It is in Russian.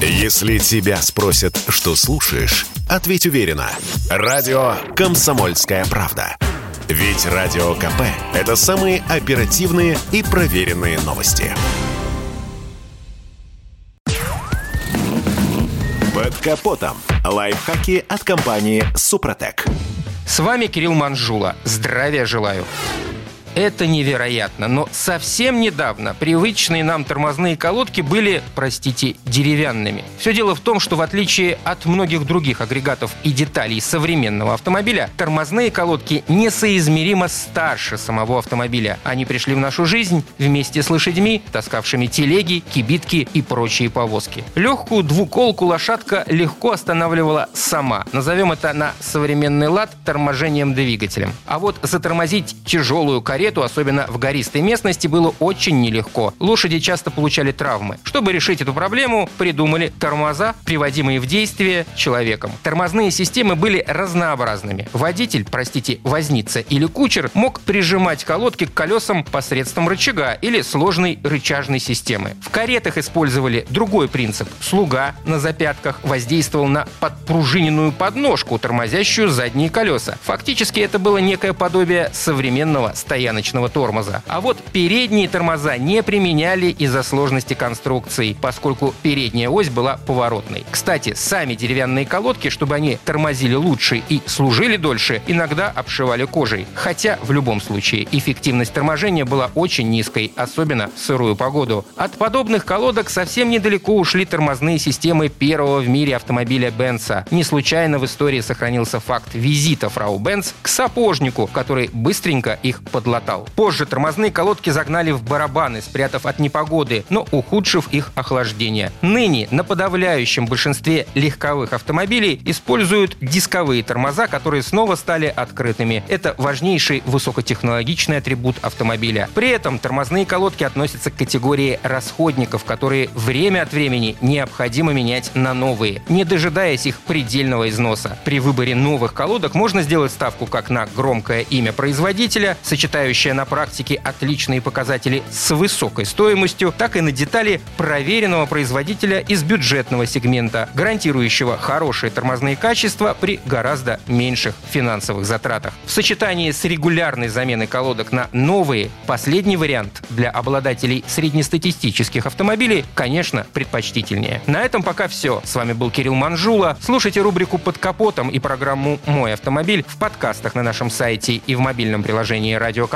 Если тебя спросят, что слушаешь, ответь уверенно. Радио «Комсомольская правда». Ведь Радио КП – это самые оперативные и проверенные новости. Под капотом. Лайфхаки от компании «Супротек». С вами Кирилл Манжула. Здравия желаю. Это невероятно, но совсем недавно привычные нам тормозные колодки были, простите, деревянными. Все дело в том, что в отличие от многих других агрегатов и деталей современного автомобиля, тормозные колодки несоизмеримо старше самого автомобиля. Они пришли в нашу жизнь вместе с лошадьми, таскавшими телеги, кибитки и прочие повозки. Легкую двуколку лошадка легко останавливала сама. Назовем это на современный лад торможением двигателем. А вот затормозить тяжелую карету карету, особенно в гористой местности, было очень нелегко. Лошади часто получали травмы. Чтобы решить эту проблему, придумали тормоза, приводимые в действие человеком. Тормозные системы были разнообразными. Водитель, простите, возница или кучер мог прижимать колодки к колесам посредством рычага или сложной рычажной системы. В каретах использовали другой принцип. Слуга на запятках воздействовал на подпружиненную подножку, тормозящую задние колеса. Фактически это было некое подобие современного стояночного стояночного тормоза. А вот передние тормоза не применяли из-за сложности конструкции, поскольку передняя ось была поворотной. Кстати, сами деревянные колодки, чтобы они тормозили лучше и служили дольше, иногда обшивали кожей. Хотя в любом случае эффективность торможения была очень низкой, особенно в сырую погоду. От подобных колодок совсем недалеко ушли тормозные системы первого в мире автомобиля Бенца. Не случайно в истории сохранился факт визита фрау Бенц к сапожнику, который быстренько их подлатал хватал. Позже тормозные колодки загнали в барабаны, спрятав от непогоды, но ухудшив их охлаждение. Ныне на подавляющем большинстве легковых автомобилей используют дисковые тормоза, которые снова стали открытыми. Это важнейший высокотехнологичный атрибут автомобиля. При этом тормозные колодки относятся к категории расходников, которые время от времени необходимо менять на новые, не дожидаясь их предельного износа. При выборе новых колодок можно сделать ставку как на громкое имя производителя, сочетающее имеющая на практике отличные показатели с высокой стоимостью, так и на детали проверенного производителя из бюджетного сегмента, гарантирующего хорошие тормозные качества при гораздо меньших финансовых затратах. В сочетании с регулярной заменой колодок на новые, последний вариант для обладателей среднестатистических автомобилей, конечно, предпочтительнее. На этом пока все. С вами был Кирилл Манжула. Слушайте рубрику «Под капотом» и программу «Мой автомобиль» в подкастах на нашем сайте и в мобильном приложении «Радио КП»